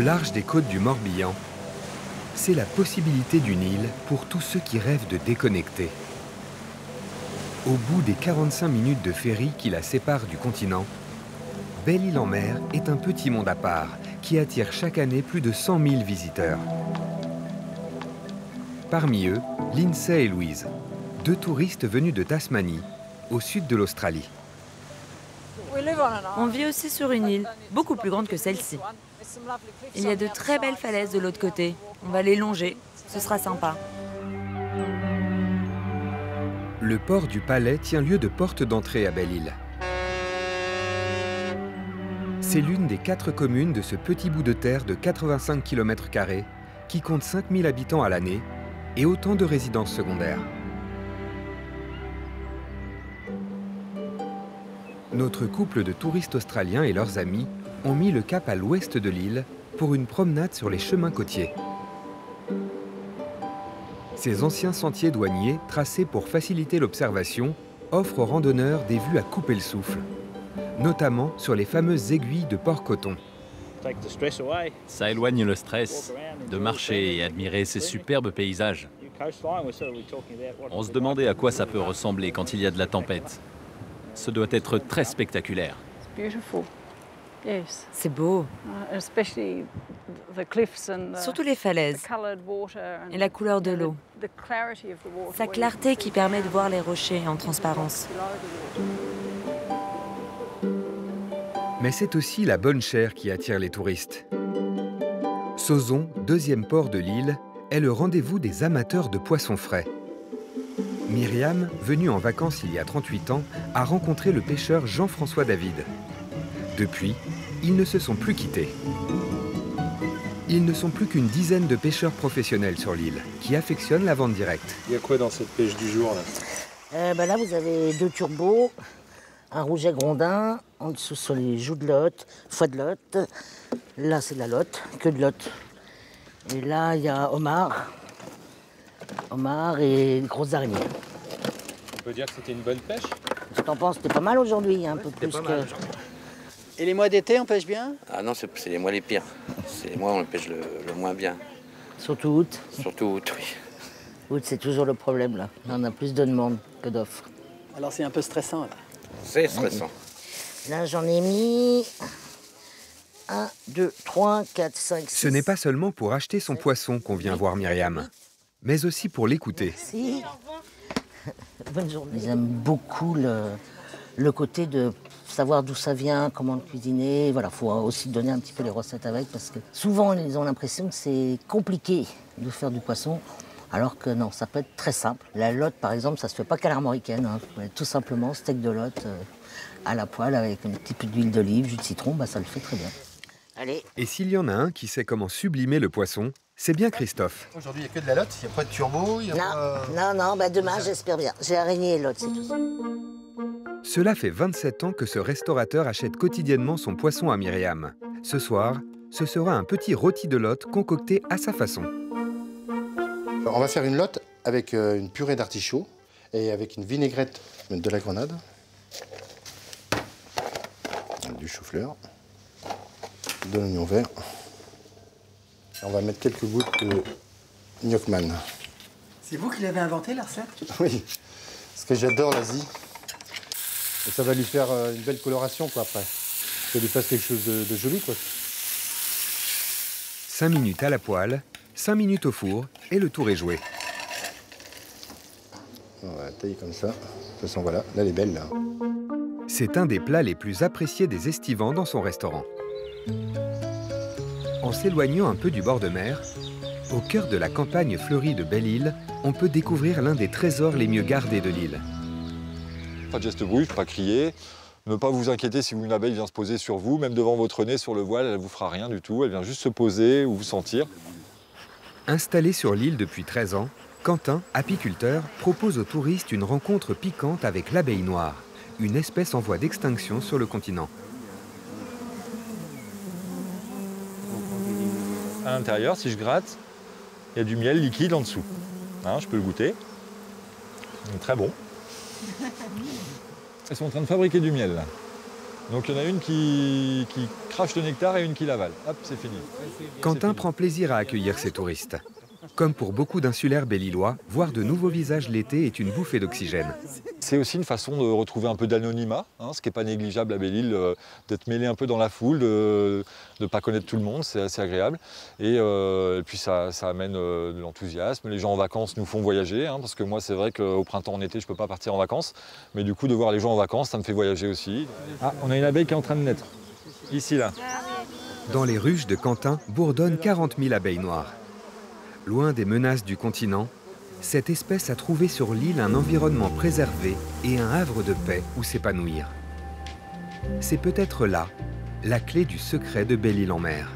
large des côtes du Morbihan, c'est la possibilité d'une île pour tous ceux qui rêvent de déconnecter. Au bout des 45 minutes de ferry qui la séparent du continent, Belle-Île-en-Mer est un petit monde à part qui attire chaque année plus de 100 000 visiteurs. Parmi eux, Lindsay et Louise, deux touristes venus de Tasmanie, au sud de l'Australie. On vit aussi sur une île, beaucoup plus grande que celle-ci. Il y a de très belles falaises de l'autre côté. On va les longer, ce sera sympa. Le port du Palais tient lieu de porte d'entrée à Belle-Île. C'est l'une des quatre communes de ce petit bout de terre de 85 km qui compte 5000 habitants à l'année et autant de résidences secondaires. Notre couple de touristes australiens et leurs amis ont mis le cap à l'ouest de l'île pour une promenade sur les chemins côtiers. Ces anciens sentiers douaniers, tracés pour faciliter l'observation, offrent aux randonneurs des vues à couper le souffle, notamment sur les fameuses aiguilles de Port-Coton. Ça éloigne le stress de marcher et admirer ces superbes paysages. On se demandait à quoi ça peut ressembler quand il y a de la tempête. Ce doit être très spectaculaire. C'est beau. Surtout les falaises et la couleur de l'eau. Sa clarté qui permet de voir les rochers en transparence. Mais c'est aussi la bonne chair qui attire les touristes. Sauzon, deuxième port de l'île, est le rendez-vous des amateurs de poissons frais. Myriam, venue en vacances il y a 38 ans, a rencontré le pêcheur Jean-François David. Depuis, ils ne se sont plus quittés. Ils ne sont plus qu'une dizaine de pêcheurs professionnels sur l'île, qui affectionnent la vente directe. Il y a quoi dans cette pêche du jour là? Euh, bah Là, vous avez deux turbos, un rouget grondin, en dessous sur les joues de lotte, foie de lotte. Là, c'est de la lotte, que de lotte. Et là, il y a homard, homard et grosses araignées. On peut dire que c'était une bonne pêche? Je t'en penses, c'était pas mal aujourd'hui, un peu plus que... Et les mois d'été, on pêche bien? Ah non, c'est les mois les pires. C'est les mois où on pêche le, moins bien. Surtout août Surtout août, oui. Août, c'est toujours le problème, là. On a plus de demandes que d'offres. Alors c'est un peu stressant, là C'est stressant. Là, j'en ai mis 1, 2, 3, 4, 5, 6. Ce n'est pas seulement pour acheter son poisson qu'on vient voir Myriam, mais aussi pour l'écouter. Bonne journée. J'aime beaucoup le, le côté de savoir d'où ça vient, comment le cuisiner. Voilà, faut aussi donner un petit peu les recettes avec parce que souvent ils ont l'impression que c'est compliqué de faire du poisson. Alors que non, ça peut être très simple. La lotte, par exemple, ça se fait pas qu'à l'armoricaine. Hein. Tout simplement, steak de lotte euh, à la poêle avec un petit peu d'huile d'olive, jus de citron, bah, ça le fait très bien. Allez. Et s'il y en a un qui sait comment sublimer le poisson, c'est bien Christophe. Aujourd'hui, il n'y a que de la lotte, il n'y a pas de turbo. Y a non, pas... non, non, bah demain, j'espère bien. J'ai araignée et lotte, c'est tout. Cela fait 27 ans que ce restaurateur achète quotidiennement son poisson à Myriam. Ce soir, ce sera un petit rôti de lotte concocté à sa façon. On va faire une lotte avec euh, une purée d'artichaut et avec une vinaigrette de la grenade, du chou-fleur, de l'oignon vert. on va mettre quelques gouttes de gnocchman. C'est vous qui l'avez inventé, la recette? Oui, parce que j'adore l'Asie. Et ça va lui faire euh, une belle coloration quoi après. Ça lui fasse quelque chose de, joli quoi. 5 minutes à la poêle, 5 minutes au four et le tour est joué. On va tailler comme ça. De toute façon voilà, là elle est belle là. C'est un des plats les plus appréciés des estivants dans son restaurant. En s'éloignant un peu du bord de mer, au cœur de la campagne fleurie de Belle-Île, on peut découvrir l'un des trésors les mieux gardés de l'île. Pas de geste bruit, pas crier. Ne pas vous inquiéter si une abeille vient se poser sur vous, même devant votre nez, sur le voile, elle ne vous fera rien du tout. Elle vient juste se poser ou vous sentir. Installé sur l'île depuis 13 ans, Quentin, apiculteur, propose aux touristes une rencontre piquante avec l'abeille noire, une espèce en voie d'extinction sur le continent. À l'intérieur, si je gratte, il y a du miel liquide en dessous. Hein, je peux le goûter. Très bon. Elles sont en train de fabriquer du miel. Donc il y en a une qui, qui crache le nectar et une qui l'avale. Hop, c'est fini. Quentin prend plaisir à accueillir ses touristes. Comme pour beaucoup d'insulaires belillois, voir de nouveaux visages l'été est une bouffée d'oxygène. C'est aussi une façon de retrouver un peu d'anonymat, hein, ce qui n'est pas négligeable à Belle-Île, euh, d'être mêlé un peu dans la foule, de ne pas connaître tout le monde, c'est assez agréable. Et, euh, puis ça, amène euh, de l'enthousiasme. Les gens en vacances nous font voyager, hein, parce que moi c'est vrai qu'au printemps, en été, je ne peux pas partir en vacances. Mais du coup, de voir les gens en vacances, ça me fait voyager aussi. Ah, on a une abeille qui est en train de naître, ici là. Dans les ruches de Quentin bourdonnent 40 000 abeilles noires. Loin des menaces du continent, cette espèce a trouvé sur l'île un environnement préservé et un havre de paix où s'épanouir. C'est peut-être là la clé du secret de Belle-Île en mer.